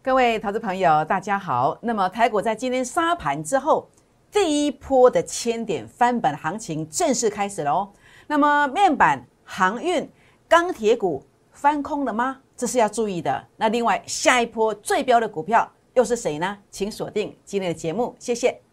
各位投资朋友，大家好。那么台股在今天杀盘之后，第一波的千点翻本行情正式开始喽。那么面板、航运、钢铁股翻空了吗？这是要注意的。那另外下一波最标的股票又是谁呢？请锁定今天的节目，谢谢。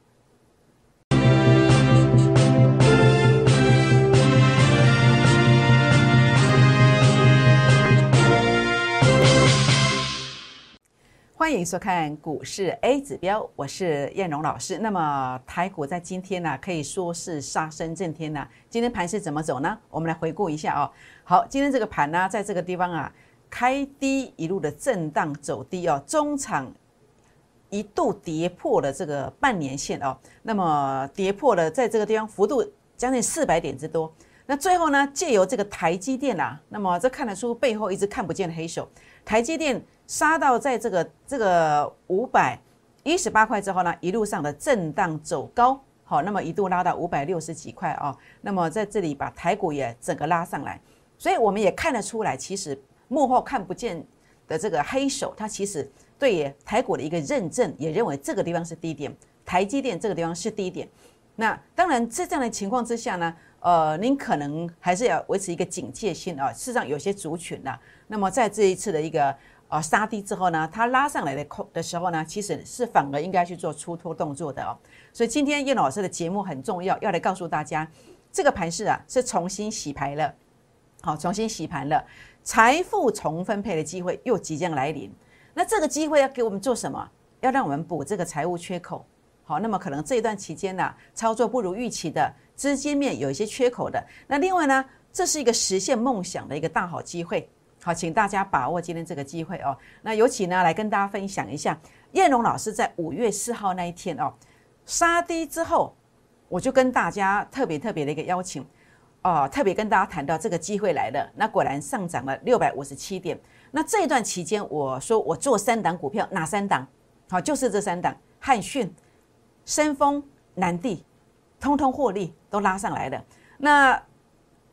欢迎收看股市 A 指标，我是燕荣老师。那么台股在今天呢，可以说是杀声震天呐。今天盘是怎么走呢？我们来回顾一下哦。好，今天这个盘呢，在这个地方啊，开低一路的震荡走低哦，中场一度跌破了这个半年线哦。那么跌破了，在这个地方幅度将近四百点之多。那最后呢，借由这个台积电啊，那么这看得出背后一直看不见的黑手，台积电。杀到在这个这个五百一十八块之后呢，一路上的震荡走高，好，那么一度拉到五百六十几块啊，那么在这里把台股也整个拉上来，所以我们也看得出来，其实幕后看不见的这个黑手，它其实对于台股的一个认证，也认为这个地方是低点，台积电这个地方是低点。那当然在这样的情况之下呢，呃，您可能还是要维持一个警戒心啊。事实上，有些族群呢，那么在这一次的一个。啊，杀低之后呢，它拉上来的空的时候呢，其实是反而应该去做出脱动作的哦。所以今天叶老师的节目很重要，要来告诉大家，这个盘势啊是重新洗牌了，好，重新洗盘了，财富重分配的机会又即将来临。那这个机会要给我们做什么？要让我们补这个财务缺口。好，那么可能这一段期间呢，操作不如预期的，资金面有一些缺口的。那另外呢，这是一个实现梦想的一个大好机会。好，请大家把握今天这个机会哦。那尤其呢，来跟大家分享一下，燕龙老师在五月四号那一天哦，杀低之后，我就跟大家特别特别的一个邀请哦，特别跟大家谈到这个机会来了。那果然上涨了六百五十七点。那这一段期间，我说我做三档股票，哪三档？好，就是这三档：汉讯、深丰、南地，通通获利都拉上来了。那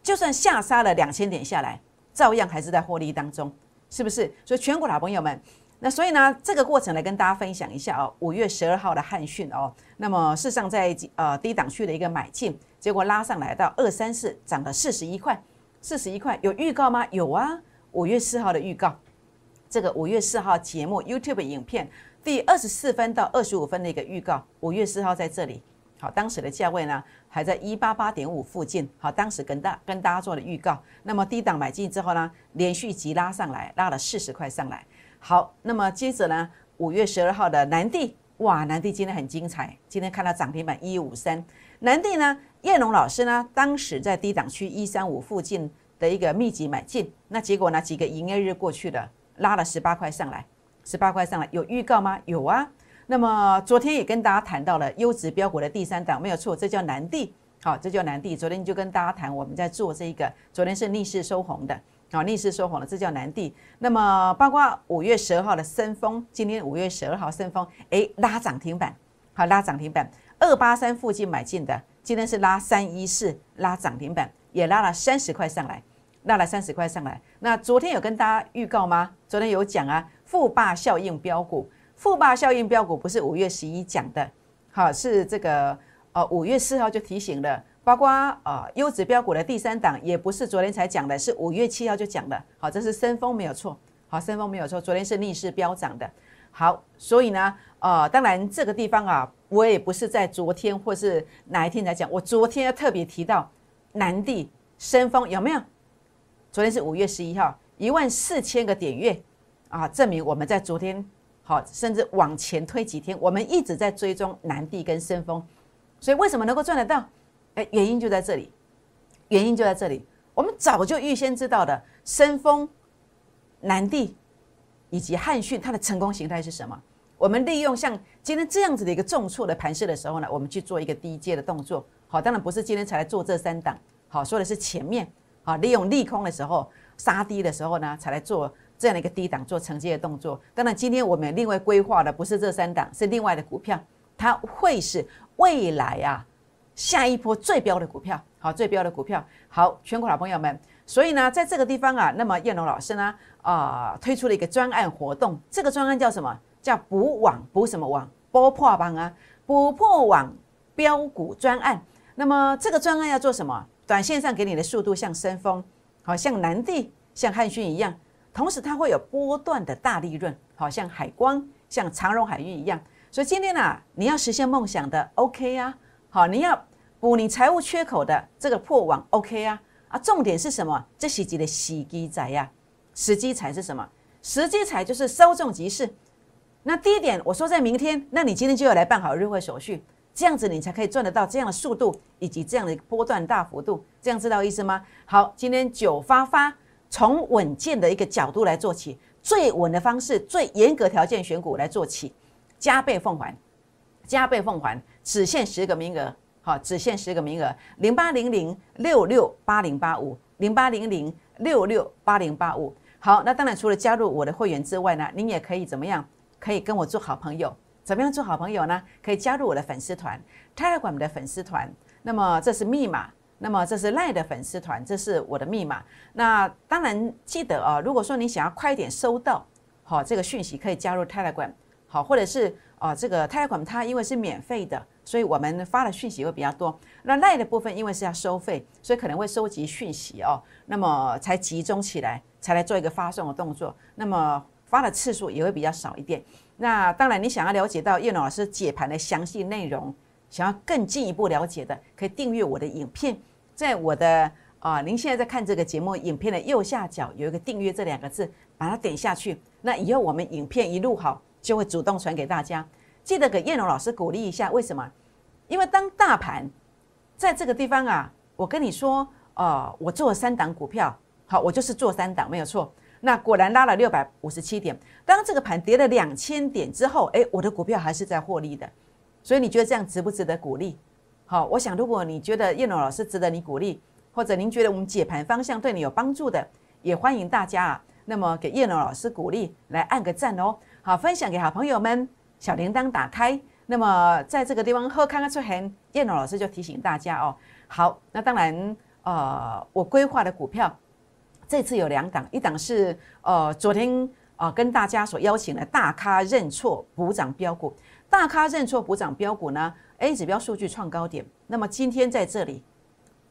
就算下杀了两千点下来。照样还是在获利当中，是不是？所以全国老朋友们，那所以呢，这个过程来跟大家分享一下哦。五月十二号的汉讯哦，那么事实上在呃低档区的一个买进，结果拉上来到二三四，涨了四十一块，四十一块有预告吗？有啊，五月四号的预告，这个五月四号节目 YouTube 影片第二十四分到二十五分的一个预告，五月四号在这里。好，当时的价位呢还在一八八点五附近。好，当时跟大跟大家做了预告。那么低档买进之后呢，连续急拉上来，拉了四十块上来。好，那么接着呢，五月十二号的南地，哇，南地今天很精彩，今天看到涨停板一五三。南地呢，叶龙老师呢，当时在低档区一三五附近的一个密集买进，那结果呢，几个营业日过去了，拉了十八块上来，十八块上来，有预告吗？有啊。那么昨天也跟大家谈到了优质标股的第三档，没有错，这叫南地。好，这叫南地。昨天就跟大家谈，我们在做这个，昨天是逆势收红的，好，逆势收红的，这叫南地。那么包括五月十二号的深丰，今天五月十二号深丰，哎，拉涨停板，好，拉涨停板，二八三附近买进的，今天是拉三一四，拉涨停板，也拉了三十块上来，拉了三十块上来。那昨天有跟大家预告吗？昨天有讲啊，富霸效应标股。富霸效应标股不是五月十一讲的，好是这个呃五月四号就提醒了，包括呃优质标股的第三档也不是昨天才讲的，是五月七号就讲的，好这是升风没有错，好升风没有错，昨天是逆势飙涨的，好所以呢呃当然这个地方啊我也不是在昨天或是哪一天来讲，我昨天要特别提到南地升风有没有？昨天是五月十一号一万四千个点月啊，证明我们在昨天。好，甚至往前推几天，我们一直在追踪南地跟深丰，所以为什么能够赚得到？哎，原因就在这里，原因就在这里。我们早就预先知道的，深丰、南地以及汉讯，它的成功形态是什么？我们利用像今天这样子的一个重挫的盘势的时候呢，我们去做一个低阶的动作。好，当然不是今天才来做这三档，好，说的是前面，好，利用利空的时候杀低的时候呢，才来做。这样的一个低档做承接的动作，当然今天我们另外规划的不是这三档，是另外的股票，它会是未来啊下一波最标的股票。好，最标的股票。好，全国老朋友们，所以呢，在这个地方啊，那么燕龙老师呢，啊，推出了一个专案活动，这个专案叫什么？叫补网补什么网？波破网啊，补破网标股专案。那么这个专案要做什么？短线上给你的速度像升风，好像南地、像汉讯一样，同时它会有波段的大利润，好像海光、像长荣海运一样。所以今天呢，你要实现梦想的 OK 呀，好，你要补你财务缺口的这个破网 OK 呀，啊，重点是什么？这是几的洗机仔呀？时机财是什么？时机财就是稍纵即逝。那第一点，我说在明天，那你今天就要来办好入会手续，这样子你才可以赚得到这样的速度以及这样的波段大幅度，这样知道意思吗？好，今天九发发从稳健的一个角度来做起，最稳的方式，最严格条件选股来做起。加倍奉还，加倍奉还，只限十个名额，好，只限十个名额。零八零零六六八零八五，零八零零六六八零八五。好，那当然除了加入我的会员之外呢，您也可以怎么样？可以跟我做好朋友。怎么样做好朋友呢？可以加入我的粉丝团，Telegram 的粉丝团。那么这是密码，那么这是赖的粉丝团，这是我的密码。那当然记得啊，如果说你想要快一点收到好这个讯息，可以加入 Telegram。好，或者是啊，这个 Telegram 它因为是免费的，所以我们发的讯息会比较多。那赖的部分因为是要收费，所以可能会收集讯息哦，那么才集中起来，才来做一个发送的动作。那么发的次数也会比较少一点。那当然，你想要了解到叶老师解盘的详细内容，想要更进一步了解的，可以订阅我的影片，在我的啊，您现在在看这个节目影片的右下角有一个订阅这两个字，把它点下去。那以后我们影片一录好。就会主动传给大家，记得给叶龙老师鼓励一下。为什么？因为当大盘在这个地方啊，我跟你说，呃，我做了三档股票，好，我就是做三档没有错。那果然拉了六百五十七点。当这个盘跌了两千点之后，诶，我的股票还是在获利的。所以你觉得这样值不值得鼓励？好，我想如果你觉得叶龙老师值得你鼓励，或者您觉得我们解盘方向对你有帮助的，也欢迎大家啊，那么给叶龙老师鼓励，来按个赞哦。好，分享给好朋友们，小铃铛打开。那么在这个地方喝看看出痕，叶龙老师就提醒大家哦。好，那当然，呃，我规划的股票这次有两档，一档是呃昨天啊跟大家所邀请的大咖认错补涨标股，大咖认错补涨标股呢，A 指标数据创高点。那么今天在这里，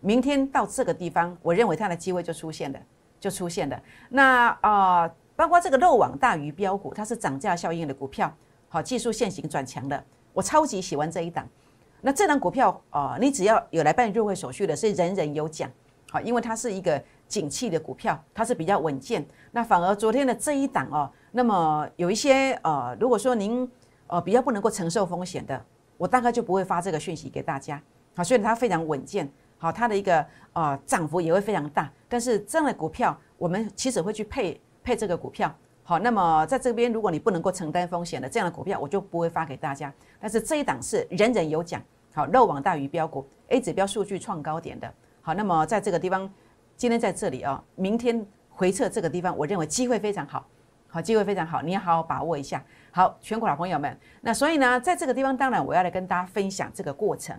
明天到这个地方，我认为它的机会就出现了，就出现了。那啊。包括这个漏网大鱼标股，它是涨价效应的股票，好，技术线型转强的，我超级喜欢这一档。那这档股票啊，你只要有来办入会手续的，是人人有奖，好，因为它是一个景气的股票，它是比较稳健。那反而昨天的这一档哦，那么有一些呃，如果说您呃比较不能够承受风险的，我大概就不会发这个讯息给大家。好，所以它非常稳健，好，它的一个呃涨幅也会非常大。但是这样的股票，我们其实会去配。配这个股票好，那么在这边如果你不能够承担风险的这样的股票，我就不会发给大家。但是这一档是人人有奖，好，漏网大鱼标股，A 指标数据创高点的，好，那么在这个地方，今天在这里啊，明天回撤这个地方，我认为机会非常好，好，机会非常好，你要好好把握一下。好，全国老朋友们，那所以呢，在这个地方，当然我要来跟大家分享这个过程。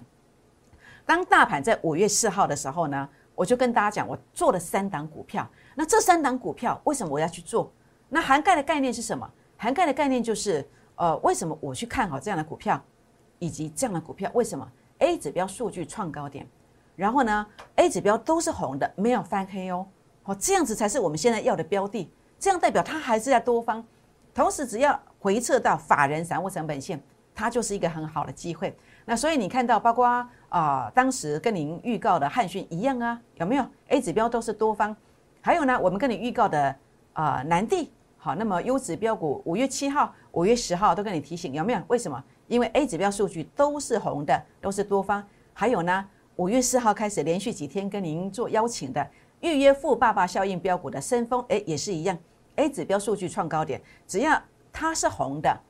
当大盘在五月四号的时候呢，我就跟大家讲，我做了三档股票。那这三档股票为什么我要去做？那涵盖的概念是什么？涵盖的概念就是，呃，为什么我去看好这样的股票，以及这样的股票为什么 A 指标数据创高点，然后呢 A 指标都是红的，没有翻黑哦，好，这样子才是我们现在要的标的，这样代表它还是在多方，同时只要回撤到法人散户成本线，它就是一个很好的机会。那所以你看到，包括啊，当时跟您预告的汉讯一样啊，有没有 A 指标都是多方？还有呢，我们跟你预告的啊，南地好，那么优质标股五月七号、五月十号都跟你提醒，有没有？为什么？因为 A 指标数据都是红的，都是多方。还有呢，五月四号开始连续几天跟您做邀请的预约富爸爸效应标股的升峰，哎，也是一样，A 指标数据创高点，只要它是红的，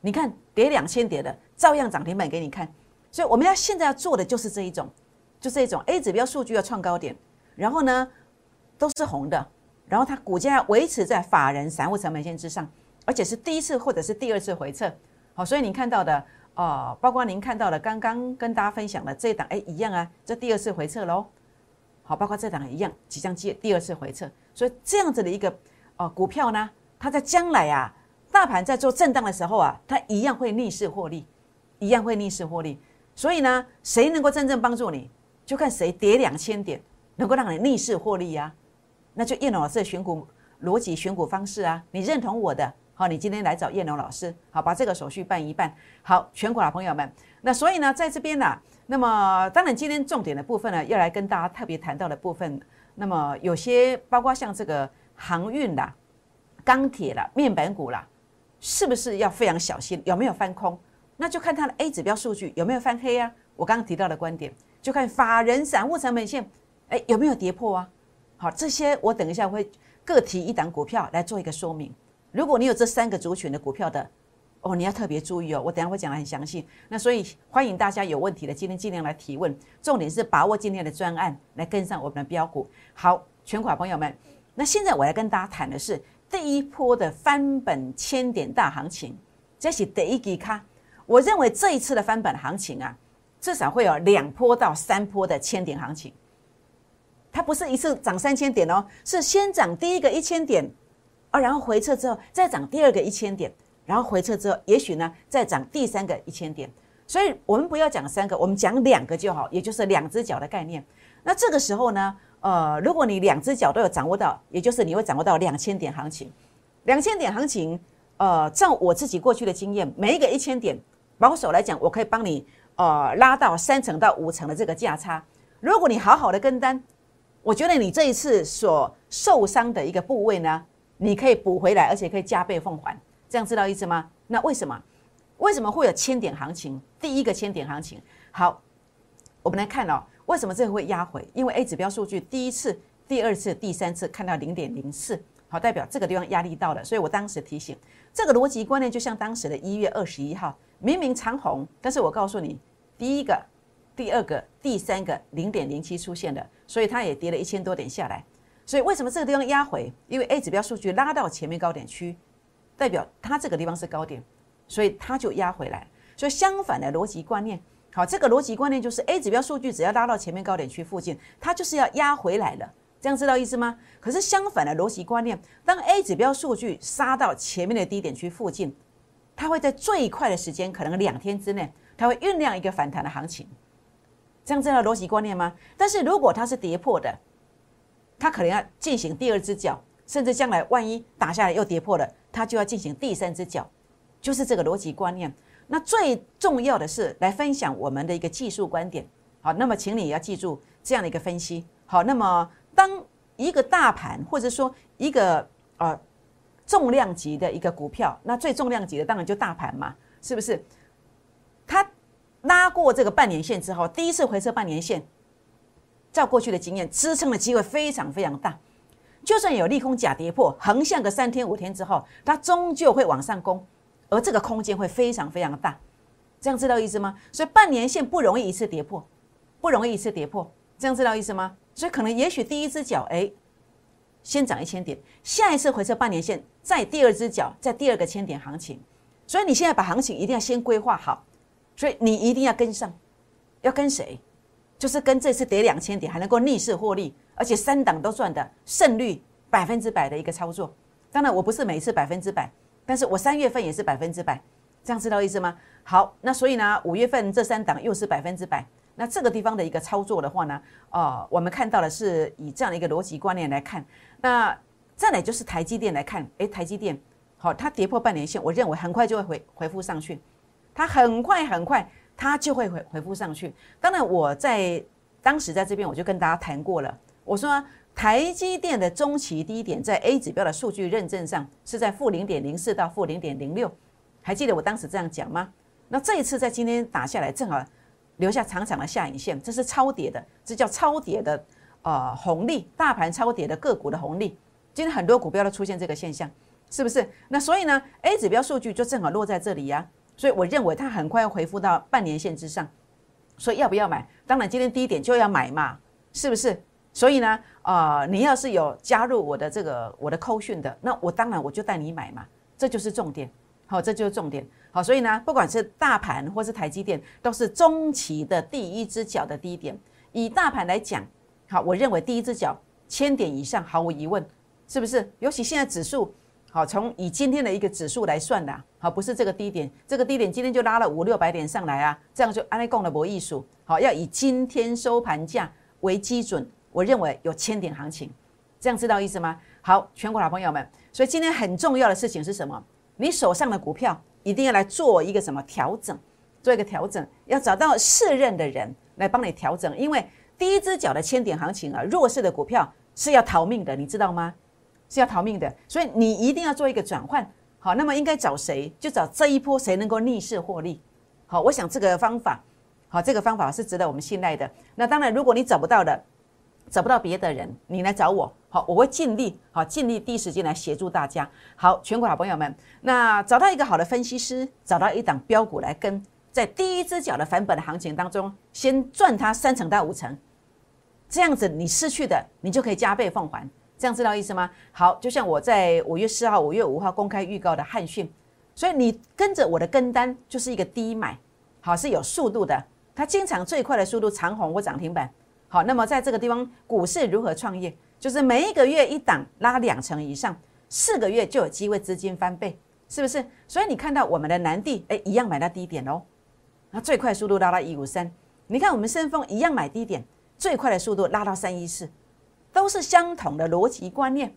你看跌两千点的，照样涨停板给你看。所以我们要现在要做的就是这一种，就这一种 A 指标数据要创高点，然后呢？都是红的，然后它股价维持在法人散户成本线之上，而且是第一次或者是第二次回撤，好，所以您看到的啊，包括您看到的刚刚跟大家分享的这一档，哎，一样啊，这第二次回撤喽，好，包括这档一样，即将接第二次回撤，所以这样子的一个呃股票呢，它在将来啊，大盘在做震荡的时候啊，它一样会逆势获利，一样会逆势获利。所以呢，谁能够真正帮助你，就看谁跌两千点能够让你逆势获利呀？那就叶老师的选股逻辑、选股方式啊，你认同我的，好，你今天来找叶龙老师，好，把这个手续办一办。好，全国的朋友们，那所以呢，在这边呢，那么当然今天重点的部分呢，要来跟大家特别谈到的部分，那么有些包括像这个航运啦、钢铁啦、面板股啦，是不是要非常小心？有没有翻空？那就看它的 A 指标数据有没有翻黑啊？我刚刚提到的观点，就看法人散户成本线，哎有没有跌破啊？好，这些我等一下会各提一档股票来做一个说明。如果你有这三个族群的股票的，哦，你要特别注意哦。我等下会讲的很详细。那所以欢迎大家有问题的今天尽量来提问，重点是把握今天的专案来跟上我们的标股。好，全款朋友们，那现在我要跟大家谈的是第一波的翻本千点大行情，这是第一级卡。我认为这一次的翻本行情啊，至少会有两波到三波的千点行情。它不是一次涨三千点哦，是先涨第一个一千点，啊，然后回撤之后再涨第二个一千点，然后回撤之后，也许呢再涨第三个一千点。所以我们不要讲三个，我们讲两个就好，也就是两只脚的概念。那这个时候呢，呃，如果你两只脚都有掌握到，也就是你会掌握到两千点行情。两千点行情，呃，照我自己过去的经验，每一个一千点。保守来讲，我可以帮你呃拉到三成到五成的这个价差。如果你好好的跟单，我觉得你这一次所受伤的一个部位呢，你可以补回来，而且可以加倍奉还。这样知道意思吗？那为什么？为什么会有千点行情？第一个千点行情，好，我们来看哦，为什么这个会压回？因为 A 指标数据第一次、第二次、第三次看到零点零四，好，代表这个地方压力到了。所以我当时提醒，这个逻辑观念就像当时的一月二十一号。明明长红，但是我告诉你，第一个、第二个、第三个零点零七出现了，所以它也跌了一千多点下来。所以为什么这个地方压回？因为 A 指标数据拉到前面高点区，代表它这个地方是高点，所以它就压回来。所以相反的逻辑观念，好，这个逻辑观念就是 A 指标数据只要拉到前面高点区附近，它就是要压回来了。这样知道意思吗？可是相反的逻辑观念，当 A 指标数据杀到前面的低点区附近。它会在最快的时间，可能两天之内，它会酝酿一个反弹的行情，这样知道逻辑观念吗？但是如果它是跌破的，它可能要进行第二只脚，甚至将来万一打下来又跌破了，它就要进行第三只脚，就是这个逻辑观念。那最重要的是来分享我们的一个技术观点。好，那么请你要记住这样的一个分析。好，那么当一个大盘或者说一个呃。重量级的一个股票，那最重量级的当然就大盘嘛，是不是？它拉过这个半年线之后，第一次回撤半年线，照过去的经验，支撑的机会非常非常大。就算有利空假跌破，横向个三天五天之后，它终究会往上攻，而这个空间会非常非常大。这样知道意思吗？所以半年线不容易一次跌破，不容易一次跌破。这样知道意思吗？所以可能也许第一只脚，哎。先涨一千点，下一次回撤半年线，再第二只脚，再第二个千点行情。所以你现在把行情一定要先规划好，所以你一定要跟上，要跟谁？就是跟这次跌两千点还能够逆势获利，而且三档都赚的胜率百分之百的一个操作。当然我不是每一次百分之百，但是我三月份也是百分之百，这样知道意思吗？好，那所以呢，五月份这三档又是百分之百。那这个地方的一个操作的话呢，呃，我们看到的是以这样的一个逻辑观念来看。那再来就是台积电来看，诶，台积电好，它跌破半年线，我认为很快就会回回复上去，它很快很快它就会回回复上去。当然我在当时在这边我就跟大家谈过了，我说台积电的中期低点在 A 指标的数据认证上是在负零点零四到负零点零六，还记得我当时这样讲吗？那这一次在今天打下来，正好留下长长的下影线，这是超跌的，这叫超跌的。呃，红利大盘超跌的个股的红利，今天很多股票都出现这个现象，是不是？那所以呢，A 指标数据就正好落在这里呀，所以我认为它很快要回复到半年线之上，所以要不要买？当然今天低点就要买嘛，是不是？所以呢，呃，你要是有加入我的这个我的扣讯的，那我当然我就带你买嘛，这就是重点，好，这就是重点，好，所以呢，不管是大盘或是台积电，都是中期的第一只脚的低点，以大盘来讲。好，我认为第一只脚千点以上毫无疑问，是不是？尤其现在指数好，从以今天的一个指数来算的，好，不是这个低点，这个低点今天就拉了五六百点上来啊，这样就安利共的博艺术，好，要以今天收盘价为基准，我认为有千点行情，这样知道意思吗？好，全国老朋友们，所以今天很重要的事情是什么？你手上的股票一定要来做一个什么调整？做一个调整，要找到适任的人来帮你调整，因为。第一只脚的千点行情啊，弱势的股票是要逃命的，你知道吗？是要逃命的，所以你一定要做一个转换。好，那么应该找谁？就找这一波谁能够逆势获利。好，我想这个方法，好，这个方法是值得我们信赖的。那当然，如果你找不到的，找不到别的人，你来找我。好，我会尽力，好，尽力第一时间来协助大家。好，全国好朋友们，那找到一个好的分析师，找到一档标股来跟，在第一只脚的反本的行情当中，先赚它三成到五成。这样子，你失去的，你就可以加倍奉还。这样知道意思吗？好，就像我在五月四号、五月五号公开预告的汉讯，所以你跟着我的跟单就是一个低买，好是有速度的。它经常最快的速度长红或涨停板。好，那么在这个地方，股市如何创业？就是每一个月一档拉两成以上，四个月就有机会资金翻倍，是不是？所以你看到我们的南地，哎，一样买到低点哦，那最快速度拉到一五三。你看我们深丰一样买低点。最快的速度拉到三一四，都是相同的逻辑观念，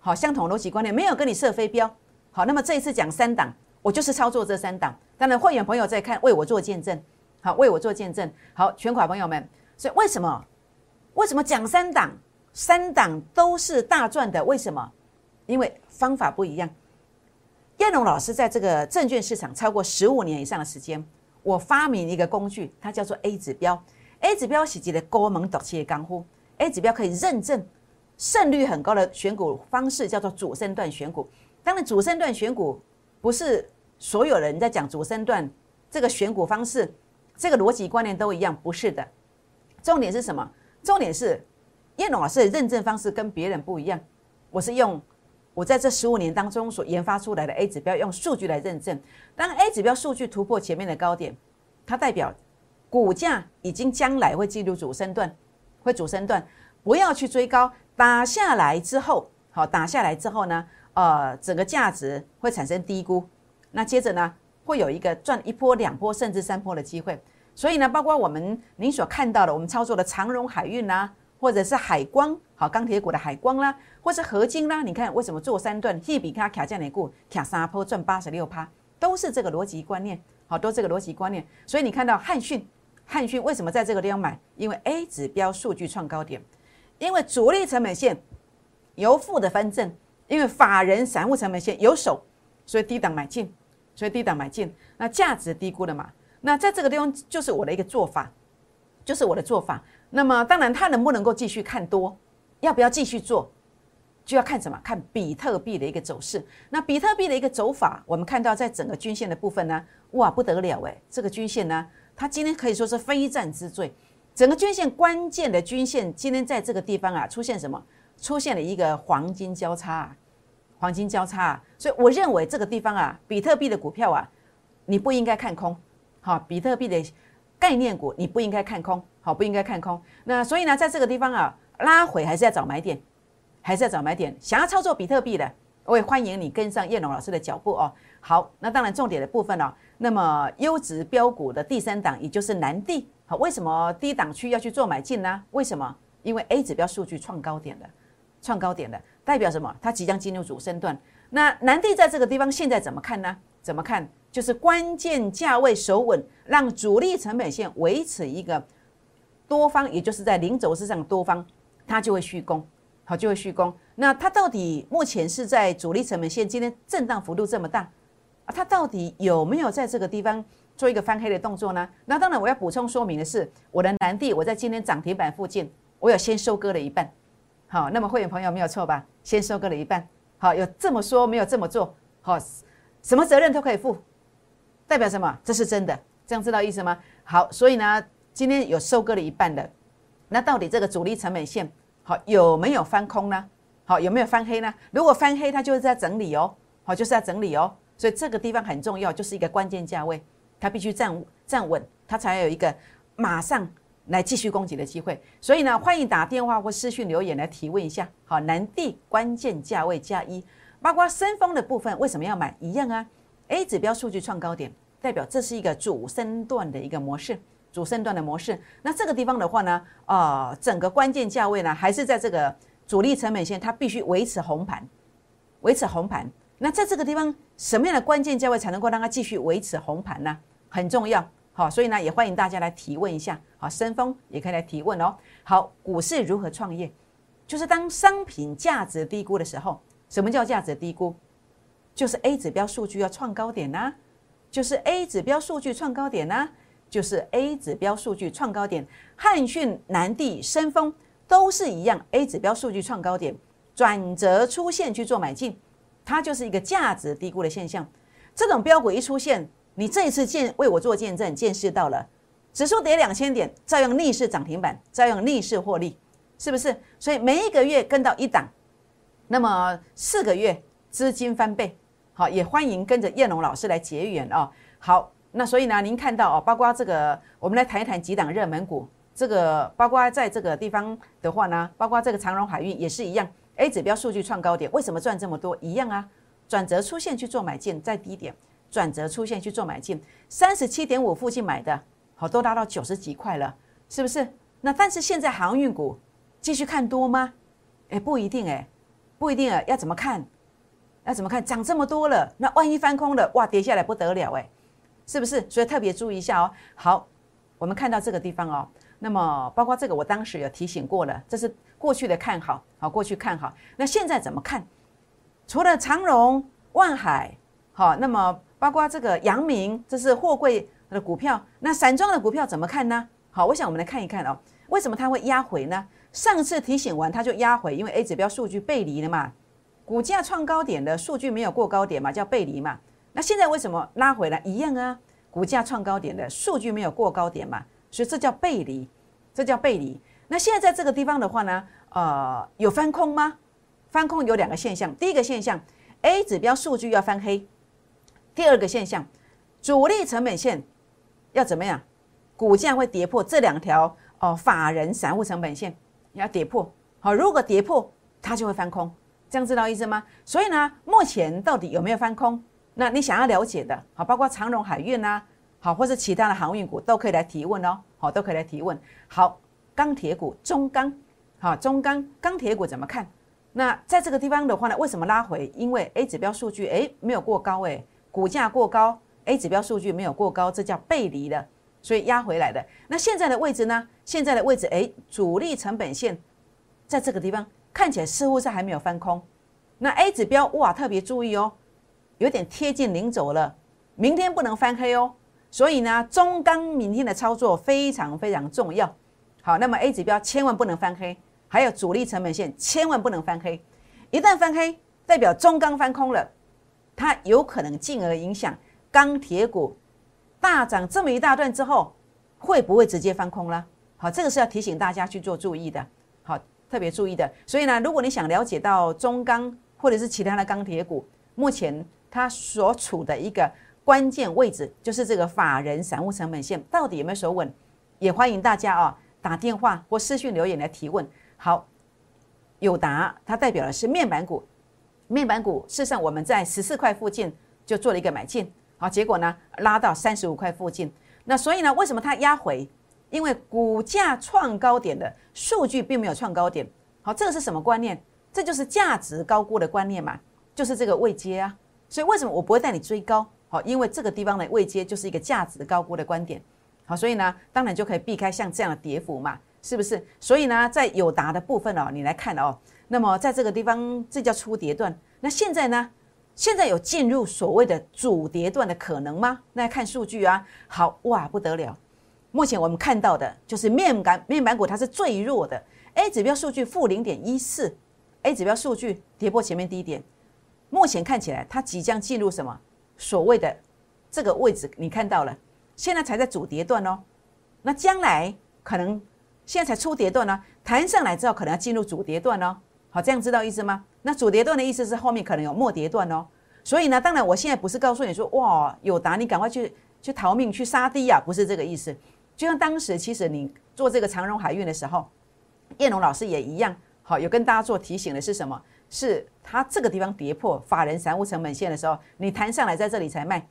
好，相同逻辑观念，没有跟你设飞镖，好，那么这一次讲三档，我就是操作这三档，当然会员朋友在看，为我做见证，好，为我做见证，好，全款朋友们，所以为什么，为什么讲三档，三档都是大赚的？为什么？因为方法不一样。燕龙老师在这个证券市场超过十五年以上的时间，我发明一个工具，它叫做 A 指标。A 指标是一个高门独起的功夫，A 指标可以认证胜率很高的选股方式，叫做主升段选股。当然，主升段选股不是所有人在讲主升段这个选股方式，这个逻辑观念都一样，不是的。重点是什么？重点是叶龙老师的认证方式跟别人不一样。我是用我在这十五年当中所研发出来的 A 指标，用数据来认证。当 A 指标数据突破前面的高点，它代表。股价已经将来会进入主升段，会主升段，不要去追高，打下来之后，好，打下来之后呢，呃，整个价值会产生低估，那接着呢，会有一个赚一波、两波甚至三波的机会。所以呢，包括我们您所看到的，我们操作的长荣海运啦，或者是海光，好，钢铁股的海光啦，或是合金啦，你看为什么做三段，一比卡卡价内股卡三波赚八十六趴，都是这个逻辑观念，好，都这个逻辑观念。所以你看到汉讯。汉讯为什么在这个地方买？因为 A 指标数据创高点，因为主力成本线由负的分正，因为法人散户成本线有手，所以低档买进，所以低档买进，那价值低估了嘛？那在这个地方就是我的一个做法，就是我的做法。那么当然，它能不能够继续看多，要不要继续做，就要看什么？看比特币的一个走势。那比特币的一个走法，我们看到在整个均线的部分呢，哇，不得了诶，这个均线呢。它今天可以说是非战之罪，整个均线关键的均线今天在这个地方啊出现什么？出现了一个黄金交叉，黄金交叉。啊，所以我认为这个地方啊，比特币的股票啊，你不应该看空。好，比特币的概念股你不应该看空。好，不应该看空。那所以呢，在这个地方啊，拉回还是要找买点，还是要找买点。想要操作比特币的，我也欢迎你跟上叶龙老师的脚步哦。好，那当然重点的部分呢。那么优质标股的第三档，也就是南地，好，为什么低档区要去做买进呢？为什么？因为 A 指标数据创高点的，创高点的，代表什么？它即将进入主升段。那南地在这个地方现在怎么看呢？怎么看？就是关键价位守稳，让主力成本线维持一个多方，也就是在零轴之上多方，它就会续攻，好，就会续攻。那它到底目前是在主力成本线今天震荡幅度这么大？啊，它到底有没有在这个地方做一个翻黑的动作呢？那当然，我要补充说明的是，我的南地我在今天涨停板附近，我有先收割了一半。好，那么会员朋友没有错吧？先收割了一半。好，有这么说没有这么做？好，什么责任都可以负，代表什么？这是真的，这样知道意思吗？好，所以呢，今天有收割了一半的，那到底这个主力成本线好有没有翻空呢？好，有没有翻黑呢？如果翻黑，它就是在整理哦。好，就是在整理哦。所以这个地方很重要，就是一个关键价位，它必须站站稳，它才有一个马上来继续攻击的机会。所以呢，欢迎打电话或私讯留言来提问一下。好，南地关键价位加一，包括深丰的部分为什么要买？一样啊，A 指标数据创高点，代表这是一个主升段的一个模式。主升段的模式，那这个地方的话呢，啊，整个关键价位呢，还是在这个主力成本线，它必须维持红盘，维持红盘。那在这个地方，什么样的关键价位才能够让它继续维持红盘呢？很重要，好，所以呢，也欢迎大家来提问一下，好，深丰也可以来提问哦。好，股市如何创业？就是当商品价值低估的时候，什么叫价值低估？就是 A 指标数据要创高点呐，就是 A 指标数据创高点呐。就是 A 指标数据创高点，汉讯、南地、深丰都是一样，A 指标数据创高点转折出现去做买进，它就是一个价值低估的现象。这种标股一出现，你这一次见为我做见证，见识到了指数跌两千点，照样逆势涨停板，照样逆势获利，是不是？所以每一个月跟到一档，那么四个月资金翻倍，好，也欢迎跟着燕龙老师来结缘哦。好。那所以呢，您看到哦，包括这个，我们来谈一谈几档热门股。这个包括在这个地方的话呢，包括这个长荣海运也是一样，A 指标数据创高点，为什么赚这么多？一样啊，转折出现去做买进，在低点转折出现去做买进，三十七点五附近买的，好都达到九十几块了，是不是？那但是现在航运股继续看多吗？哎，不一定哎，不一定啊，要怎么看？那怎么看？涨这么多了，那万一翻空了，哇，跌下来不得了哎。是不是？所以特别注意一下哦。好，我们看到这个地方哦。那么包括这个，我当时有提醒过了，这是过去的看好，好过去看好。那现在怎么看？除了长荣、万海，好，那么包括这个阳明，这是货柜的股票。那散装的股票怎么看呢？好，我想我们来看一看哦。为什么它会压回呢？上次提醒完它就压回，因为 A 指标数据背离了嘛，股价创高点的数据没有过高点嘛，叫背离嘛。那现在为什么拉回来一样啊？股价创高点的数据没有过高点嘛，所以这叫背离，这叫背离。那现在在这个地方的话呢，呃，有翻空吗？翻空有两个现象，第一个现象，A 指标数据要翻黑；第二个现象，主力成本线要怎么样？股价会跌破这两条哦，法人散户成本线要跌破。好，如果跌破，它就会翻空，这样知道意思吗？所以呢，目前到底有没有翻空？那你想要了解的，好，包括长荣海运呐，好，或是其他的航运股都可以来提问哦，好，都可以来提问。好，钢铁股中钢，好，中钢钢铁股怎么看？那在这个地方的话呢，为什么拉回？因为 A 指标数据诶没有过高诶，股价过高，A 指标数据没有过高，这叫背离的，所以压回来的。那现在的位置呢？现在的位置诶，主力成本线在这个地方看起来似乎是还没有翻空。那 A 指标哇，特别注意哦。有点贴近零轴了，明天不能翻黑哦。所以呢，中钢明天的操作非常非常重要。好，那么 A 指标千万不能翻黑，还有主力成本线千万不能翻黑。一旦翻黑，代表中钢翻空了，它有可能进而影响钢铁股大涨这么一大段之后，会不会直接翻空了？好，这个是要提醒大家去做注意的。特别注意的。所以呢，如果你想了解到中钢或者是其他的钢铁股，目前。它所处的一个关键位置，就是这个法人散户成本线到底有没有守稳？也欢迎大家啊打电话或私讯留言来提问。好，友达它代表的是面板股，面板股事实上我们在十四块附近就做了一个买进，好，结果呢拉到三十五块附近。那所以呢，为什么它压回？因为股价创高点的数据并没有创高点。好，这个是什么观念？这就是价值高估的观念嘛，就是这个位阶啊。所以为什么我不会带你追高？好，因为这个地方的位阶就是一个价值高估的观点。好，所以呢，当然就可以避开像这样的跌幅嘛，是不是？所以呢，在友达的部分哦，你来看哦，那么在这个地方，这叫初跌段。那现在呢，现在有进入所谓的主跌段的可能吗？那看数据啊，好哇，不得了。目前我们看到的就是面板面板股它是最弱的，A 指标数据负零点一四，A 指标数据跌破前面低点。目前看起来，它即将进入什么所谓的这个位置？你看到了，现在才在主跌段哦。那将来可能现在才初跌段呢，弹上来之后可能要进入主跌段哦。好，这样知道意思吗？那主跌段的意思是后面可能有末跌段哦。所以呢，当然我现在不是告诉你说哇，有答你赶快去去逃命去杀低啊，不是这个意思，就像当时其实你做这个长荣海运的时候，叶龙老师也一样，好有跟大家做提醒的是什么？是它这个地方跌破法人财务成本线的时候，你弹上来在这里才卖，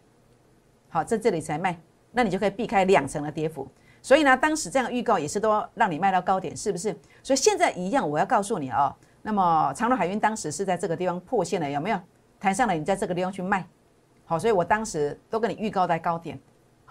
好在这里才卖，那你就可以避开两成的跌幅。所以呢，当时这样预告也是都让你卖到高点，是不是？所以现在一样，我要告诉你哦。那么长荣海运当时是在这个地方破线了，有没有？弹上来，你在这个地方去卖，好，所以我当时都跟你预告在高点，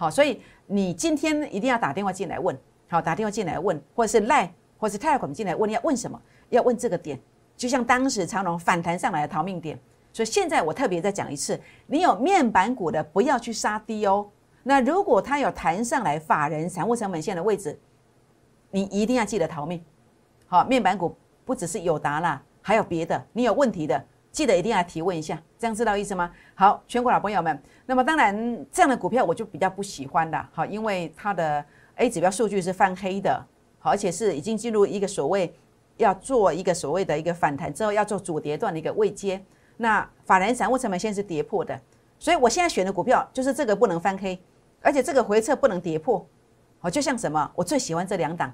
好，所以你今天一定要打电话进来问，好，打电话进来问，或者是赖，或者是泰管进来问，要问什么？要问这个点，就像当时长隆反弹上来的逃命点。所以现在我特别再讲一次，你有面板股的不要去杀低哦。那如果它有弹上来法人散户成本线的位置，你一定要记得逃命。好，面板股不只是友达啦，还有别的，你有问题的，记得一定要提问一下，这样知道意思吗？好，全国老朋友们，那么当然这样的股票我就比较不喜欢的，好，因为它的 A 指标数据是翻黑的，而且是已经进入一个所谓要做一个所谓的一个反弹之后要做主跌段的一个位阶，那法人散户成本线是跌破的，所以我现在选的股票就是这个不能翻黑。而且这个回撤不能跌破，好，就像什么？我最喜欢这两档，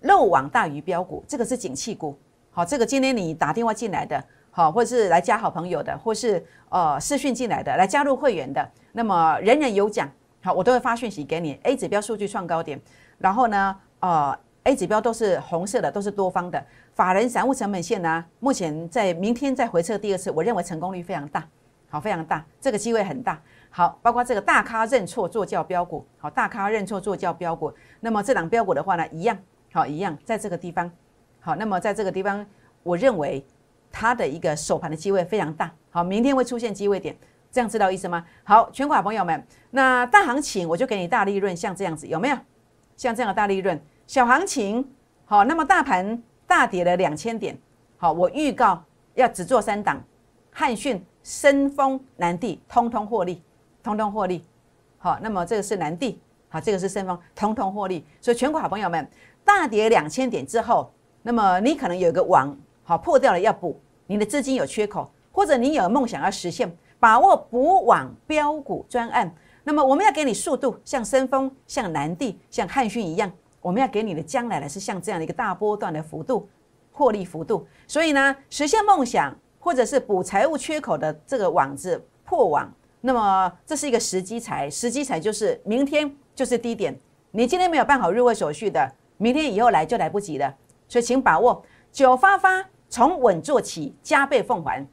漏网大鱼标股，这个是景气股，好，这个今天你打电话进来的，好，或是来加好朋友的，或是呃视讯进来的，来加入会员的，那么人人有奖，好，我都会发讯息给你。A 指标数据创高点，然后呢，呃，A 指标都是红色的，都是多方的，法人散户成本线呢，目前在明天再回撤第二次，我认为成功率非常大，好，非常大，这个机会很大。好，包括这个大咖认错做教标股，好，大咖认错做教标股。那么这档标股的话呢，一样，好，一样，在这个地方，好，那么在这个地方，我认为它的一个首盘的机会非常大，好，明天会出现机会点，这样知道意思吗？好，全款朋友们，那大行情我就给你大利润，像这样子有没有？像这样的大利润，小行情，好，那么大盘大跌了两千点，好，我预告要只做三档，汉讯、深丰、南地，通通获利。通通获利，好，那么这个是南地，好，这个是深丰，通通获利。所以全国好朋友们，大跌两千点之后，那么你可能有一个网，好破掉了要补，你的资金有缺口，或者你有梦想要实现，把握补网标股专案。那么我们要给你速度，像深丰、像南地、像汉讯一样，我们要给你的将来呢是像这样的一个大波段的幅度获利幅度。所以呢，实现梦想或者是补财务缺口的这个网子破网。那么这是一个时机财，时机财就是明天就是低点，你今天没有办好入会手续的，明天以后来就来不及了，所以请把握九发发，从稳做起，加倍奉还，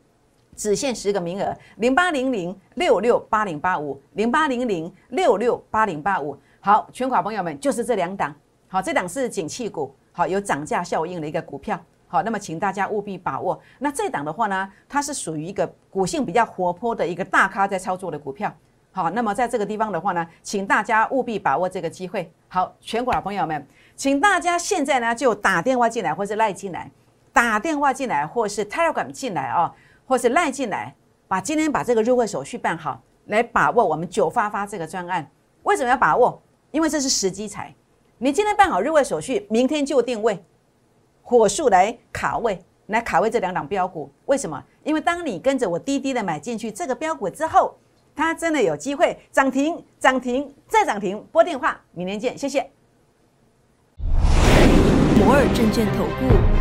只限十个名额，零八零零六六八零八五，零八零零六六八零八五。好，全款朋友们就是这两档，好，这档是景气股，好有涨价效应的一个股票。好，那么请大家务必把握。那这档的话呢，它是属于一个股性比较活泼的一个大咖在操作的股票。好，那么在这个地方的话呢，请大家务必把握这个机会。好，全国老朋友们，请大家现在呢就打电话进来，或是赖进来，打电话进来，或是 Telegram 进来啊，或是赖进来，把今天把这个入会手续办好，来把握我们九发发这个专案。为什么要把握？因为这是时机财。你今天办好入会手续，明天就定位。火速来卡位，来卡位这两档标股，为什么？因为当你跟着我滴滴的买进去这个标股之后，它真的有机会涨停、涨停再涨停。拨电话，明天见，谢谢。摩尔证券投顾